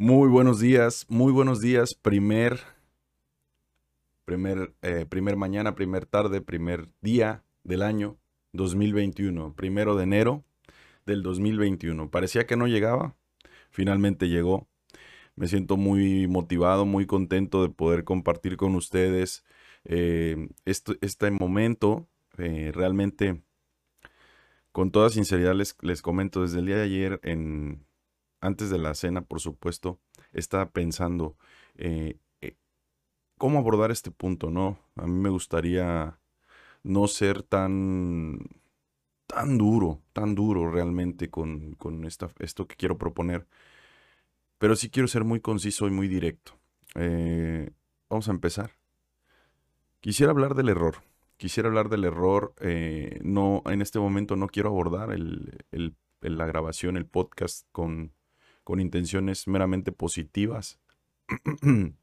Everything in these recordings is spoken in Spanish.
Muy buenos días, muy buenos días. Primer, primer, eh, primer mañana, primer tarde, primer día del año 2021, primero de enero del 2021. Parecía que no llegaba, finalmente llegó. Me siento muy motivado, muy contento de poder compartir con ustedes eh, este momento. Eh, realmente, con toda sinceridad, les, les comento desde el día de ayer en antes de la cena, por supuesto, estaba pensando eh, eh, cómo abordar este punto, ¿no? A mí me gustaría no ser tan, tan duro, tan duro realmente con, esta, esto que quiero proponer, pero sí quiero ser muy conciso y muy directo. Eh, vamos a empezar. Quisiera hablar del error. Quisiera hablar del error. no, en este momento no quiero abordar la grabación, el podcast con con intenciones meramente positivas.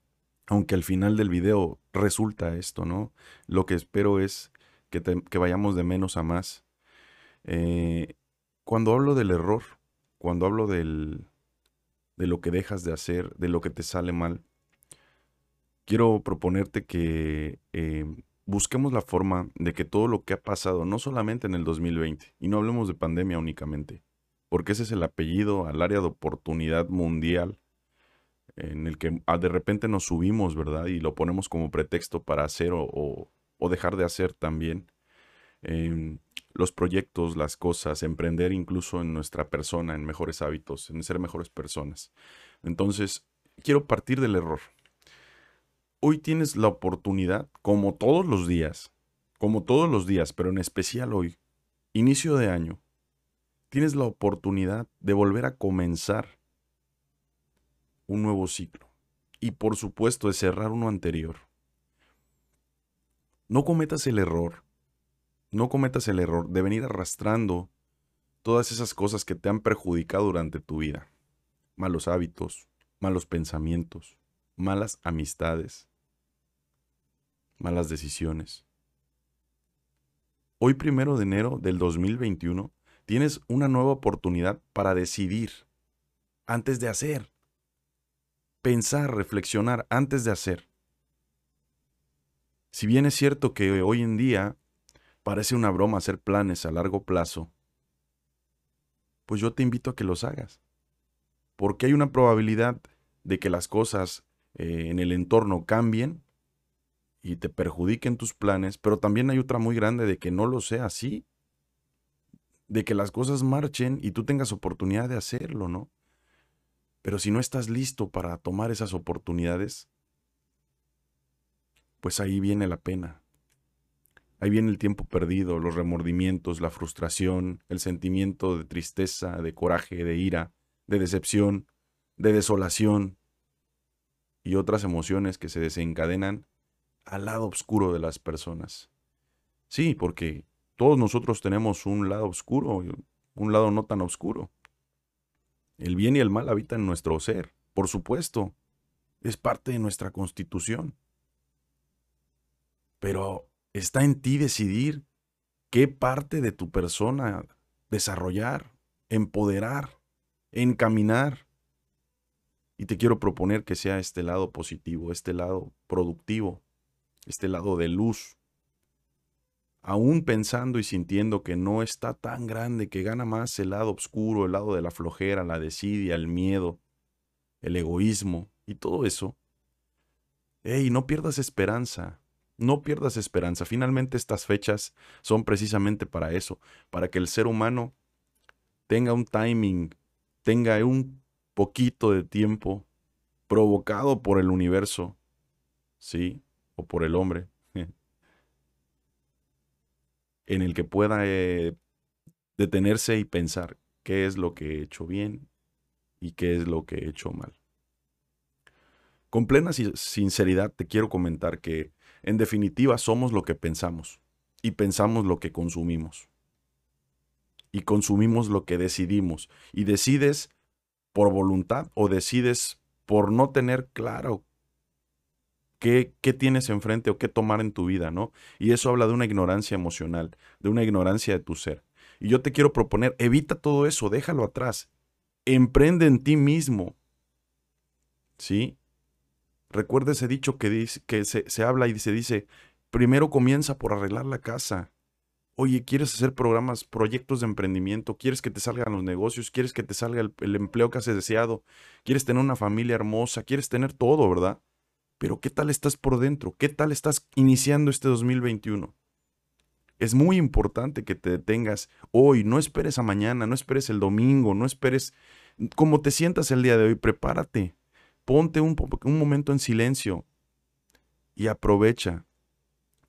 Aunque al final del video resulta esto, ¿no? Lo que espero es que, vayamos de menos a más. Eh, cuando hablo del error, cuando hablo del, de lo que dejas de hacer, de lo que te sale mal, quiero proponerte que eh, busquemos la forma de que todo lo que ha pasado, no solamente en el 2020, y no hablemos de pandemia únicamente, porque ese es el apellido al área de oportunidad mundial en el que ah, de repente nos subimos, ¿verdad? Y lo ponemos como pretexto para hacer o, dejar de hacer también. Em, los proyectos, las cosas, emprender incluso en nuestra persona, en mejores hábitos, en ser mejores personas. Entonces, quiero partir del error. Hoy tienes la oportunidad, como todos los días, como todos los días, pero en especial hoy, inicio de año, tienes la oportunidad de volver a comenzar un nuevo ciclo. Y por supuesto de cerrar uno anterior. No cometas el error, no cometas el error de venir arrastrando todas esas cosas que te han perjudicado durante tu vida. Malos hábitos, malos pensamientos, malas amistades, malas decisiones. Hoy primero de enero del 2021 Tienes una nueva oportunidad para decidir antes de hacer. Pensar, reflexionar antes de hacer. Si bien es cierto que hoy en día parece una broma hacer planes a largo plazo, pues yo te invito a que los hagas. Porque hay una probabilidad de que las cosas eh, en el entorno cambien y te perjudiquen tus planes, pero también hay otra muy grande de que no lo sea así de que las cosas marchen y tú tengas oportunidad de hacerlo, ¿no? Pero si no estás listo para tomar esas oportunidades, pues ahí viene la pena. Ahí viene el tiempo perdido, los remordimientos, la frustración, el sentimiento de tristeza, de coraje, de ira, de decepción, de desolación y otras emociones que se desencadenan al lado oscuro de las personas. Sí, porque todos nosotros tenemos un lado oscuro, un lado no tan oscuro. El bien y el mal habitan en nuestro ser, por supuesto. Es parte de nuestra constitución. Pero está en ti decidir qué parte de tu persona desarrollar, empoderar, encaminar. Y te quiero proponer que sea este lado positivo, este lado productivo, este lado de luz, aún pensando y sintiendo que no está tan grande, que gana más el lado oscuro, el lado de la flojera, la desidia, el miedo, el egoísmo y todo eso, ¡Ey, no pierdas esperanza! No pierdas esperanza. Finalmente estas fechas son precisamente para eso, para que el ser humano tenga un timing, tenga un poquito de tiempo provocado por el universo, ¿sí? O por el hombre, en el que pueda eh, detenerse y pensar qué es lo que he hecho bien y qué es lo que he hecho mal. Con plena sinceridad te quiero comentar que en definitiva somos lo que pensamos y pensamos lo que consumimos. Y consumimos lo que decidimos. Y decides por voluntad o decides por no tener claro qué, tienes enfrente o qué tomar en tu vida, ¿no? Y eso habla de una ignorancia emocional, de una ignorancia de tu ser. Y yo te quiero proponer, evita todo eso, déjalo atrás. Emprende en ti mismo. ¿Sí? Recuerda ese dicho que, dice, que se, se habla y se dice, primero comienza por arreglar la casa. Oye, ¿quieres hacer programas, proyectos de emprendimiento? ¿Quieres que te salgan los negocios? ¿Quieres que te salga el, el, empleo que has deseado? ¿Quieres tener una familia hermosa? ¿Quieres tener todo, verdad? Pero ¿qué tal estás por dentro? ¿Qué tal estás iniciando este 2021? Es muy importante que te detengas hoy, no esperes a mañana, no esperes el domingo, no esperes como te sientas el día de hoy, prepárate, ponte un, un momento en silencio y aprovecha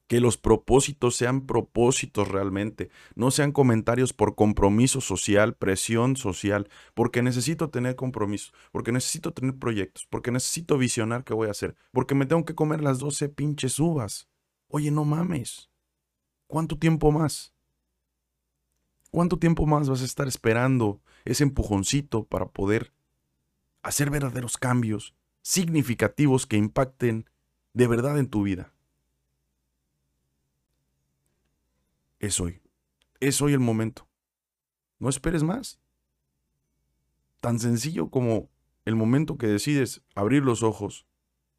que los propósitos sean propósitos realmente, no sean comentarios por compromiso social, presión social, porque necesito tener compromisos, porque necesito tener proyectos, porque necesito visionar qué voy a hacer, porque me tengo que comer las 12 pinches uvas. Oye, no mames. ¿Cuánto tiempo más? ¿Cuánto tiempo más vas a estar esperando ese empujoncito para poder hacer verdaderos cambios significativos que impacten de verdad en tu vida? Es hoy. Es hoy el momento. No esperes más. Tan sencillo como el momento que decides abrir los ojos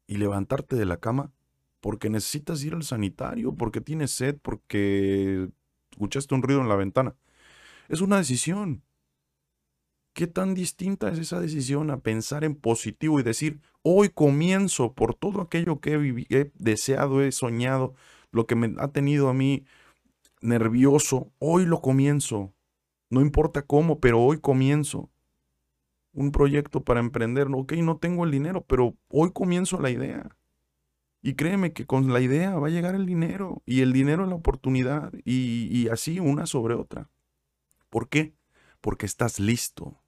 y levantarte de la cama porque necesitas ir al sanitario, porque tienes sed, porque escuchaste un ruido en la ventana. Es una decisión. ¿Qué tan distinta es esa decisión a pensar en positivo y decir, hoy comienzo por todo aquello que he, he deseado, he soñado, lo que me ha tenido a mí nervioso, hoy lo comienzo. No importa cómo, pero hoy comienzo. Un proyecto para emprender, ok, no tengo el dinero, pero hoy comienzo la idea. Y créeme que con la idea va a llegar el dinero y el dinero es la oportunidad y, y así una sobre otra. ¿Por qué? Porque estás listo,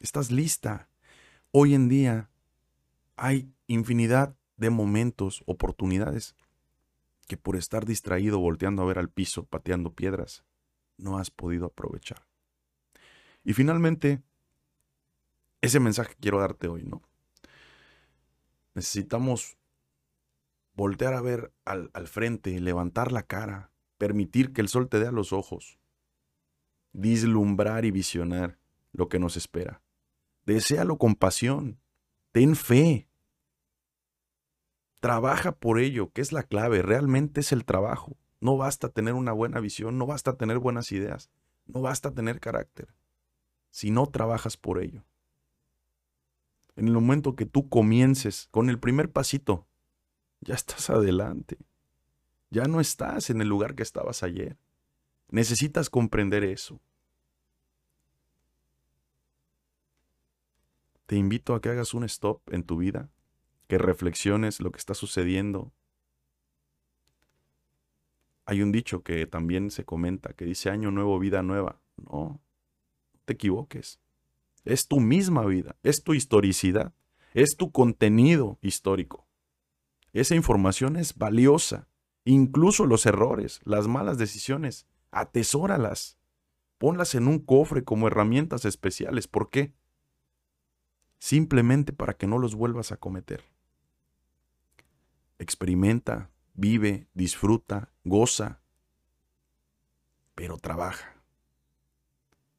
estás lista. Hoy en día hay infinidad de momentos, oportunidades, que por estar distraído volteando a ver al piso, pateando piedras, no has podido aprovechar. Y finalmente, ese mensaje quiero darte hoy, ¿no? Necesitamos voltear a ver al, al frente, levantar la cara, permitir que el sol te dé a los ojos, vislumbrar y visionar lo que nos espera. Desealo con pasión, ten fe, trabaja por ello, que es la clave, realmente es el trabajo. No basta tener una buena visión, no basta tener buenas ideas, no basta tener carácter, si no trabajas por ello. En el momento que tú comiences con el primer pasito, ya estás adelante. Ya no estás en el lugar que estabas ayer. Necesitas comprender eso. Te invito a que hagas un stop en tu vida, que reflexiones lo que está sucediendo. Hay un dicho que también se comenta que dice año nuevo, vida nueva. No, no te equivoques. Es tu misma vida, es tu historicidad, es tu contenido histórico. Esa información es valiosa. Incluso los errores, las malas decisiones, atesóralas. Ponlas en un cofre como herramientas especiales. ¿Por qué? Simplemente para que no los vuelvas a cometer. Experimenta, vive, disfruta, goza, pero trabaja.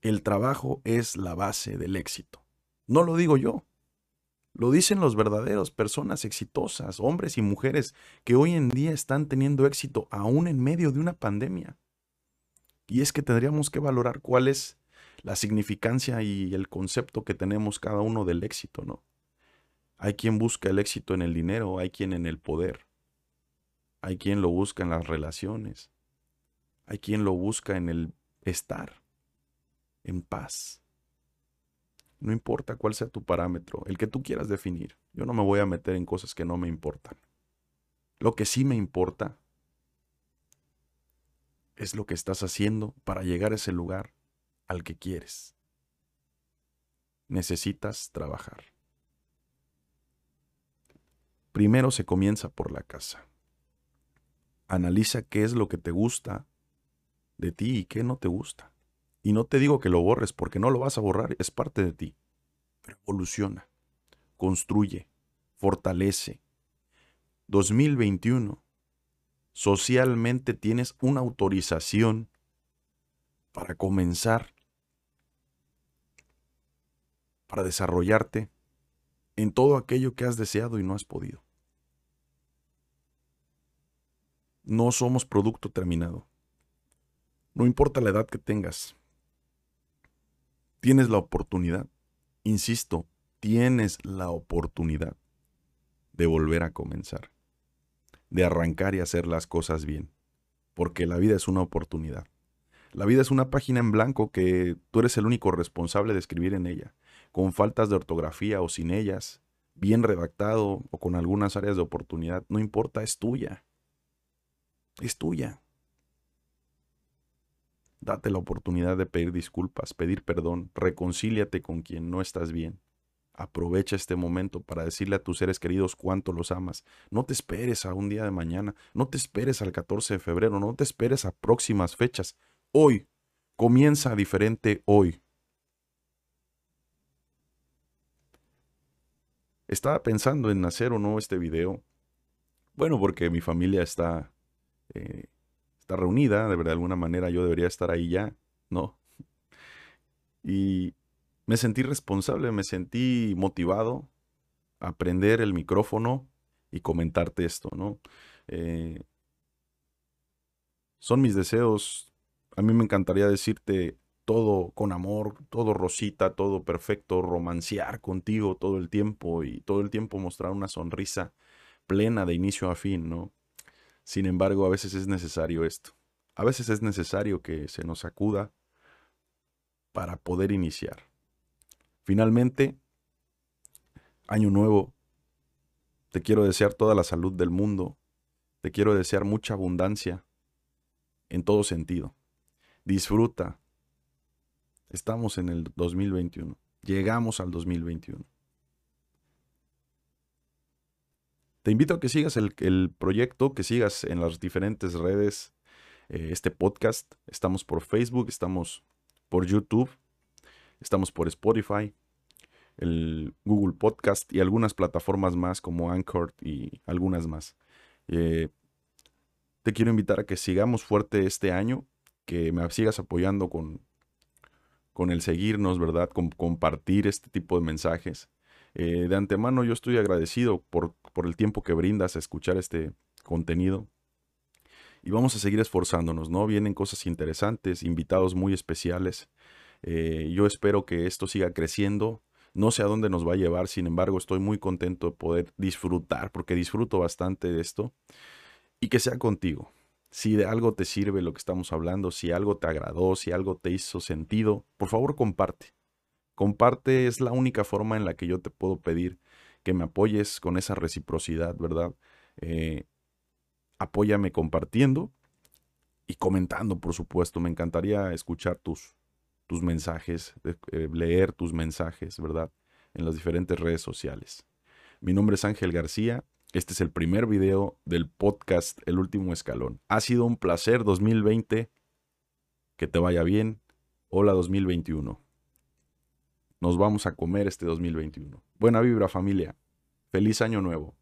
El trabajo es la base del éxito. No lo digo yo, lo dicen los verdaderos, personas exitosas, hombres y mujeres que hoy en día están teniendo éxito aún en medio de una pandemia. Y es que tendríamos que valorar cuál es la significancia y el concepto que tenemos cada uno del éxito, ¿no? Hay quien busca el éxito en el dinero, hay quien en el poder, hay quien lo busca en las relaciones, hay quien lo busca en el estar en paz. No importa cuál sea tu parámetro, el que tú quieras definir. Yo no me voy a meter en cosas que no me importan. Lo que sí me importa es lo que estás haciendo para llegar a ese lugar al que quieres. Necesitas trabajar. Primero se comienza por la casa. Analiza qué es lo que te gusta de ti y qué no te gusta. Y no te digo que lo borres porque no lo vas a borrar, es parte de ti. Pero evoluciona, construye, fortalece. 2021, socialmente tienes una autorización para comenzar, para desarrollarte en todo aquello que has deseado y no has podido. No somos producto terminado. No importa la edad que tengas. Tienes la oportunidad, insisto, tienes la oportunidad de volver a comenzar, de arrancar y hacer las cosas bien, porque la vida es una oportunidad. La vida es una página en blanco que tú eres el único responsable de escribir en ella, con faltas de ortografía o sin ellas, bien redactado o con algunas áreas de oportunidad, no importa, es tuya. Es tuya. Date la oportunidad de pedir disculpas, pedir perdón, reconcíliate con quien no estás bien. Aprovecha este momento para decirle a tus seres queridos cuánto los amas. No te esperes a un día de mañana, no te esperes al 14 de febrero, no te esperes a próximas fechas. Hoy, comienza diferente hoy. Estaba pensando en hacer o no este video. Bueno, porque mi familia está, eh, está reunida, de, de alguna manera yo debería estar ahí ya, ¿no? Y me sentí responsable, me sentí motivado a aprender el micrófono y comentarte esto, ¿no? Eh, son mis deseos. A mí me encantaría decirte todo con amor, todo rosita, todo perfecto, romancear contigo todo el tiempo y todo el tiempo mostrar una sonrisa plena de inicio a fin, ¿no? Sin embargo, a veces es necesario esto. A veces es necesario que se nos acuda para poder iniciar. Finalmente, año nuevo, te quiero desear toda la salud del mundo, te quiero desear mucha abundancia en todo sentido. Disfruta, Estamos en el 2021. Llegamos al 2021. Te invito a que sigas el, proyecto, que sigas en las diferentes redes eh, este podcast. Estamos por Facebook, estamos por YouTube, estamos por Spotify, el Google Podcast y algunas plataformas más como Anchor y algunas más. Eh, te quiero invitar a que sigamos fuerte este año, que me sigas apoyando con, con el seguirnos, ¿verdad? Con compartir este tipo de mensajes. Eh, de antemano yo estoy agradecido por, por el tiempo que brindas a escuchar este contenido. Y vamos a seguir esforzándonos, ¿no? Vienen cosas interesantes, invitados muy especiales. Eh, yo espero que esto siga creciendo. No sé a dónde nos va a llevar, sin embargo, estoy muy contento de poder disfrutar, porque disfruto bastante de esto. Y que sea contigo. Si de algo te sirve lo que estamos hablando, si algo te agradó, si algo te hizo sentido, por favor comparte. Comparte es la única forma en la que yo te puedo pedir que me apoyes con esa reciprocidad, ¿verdad? Eh, apóyame compartiendo y comentando, por supuesto. Me encantaría escuchar tus, tus mensajes, eh, leer tus mensajes, ¿verdad? En las diferentes redes sociales. Mi nombre es Ángel García este es el primer video del podcast El Último Escalón. Ha sido un placer 2020. Que te vaya bien. Hola 2021. Nos vamos a comer este 2021. Buena vibra familia. Feliz año nuevo.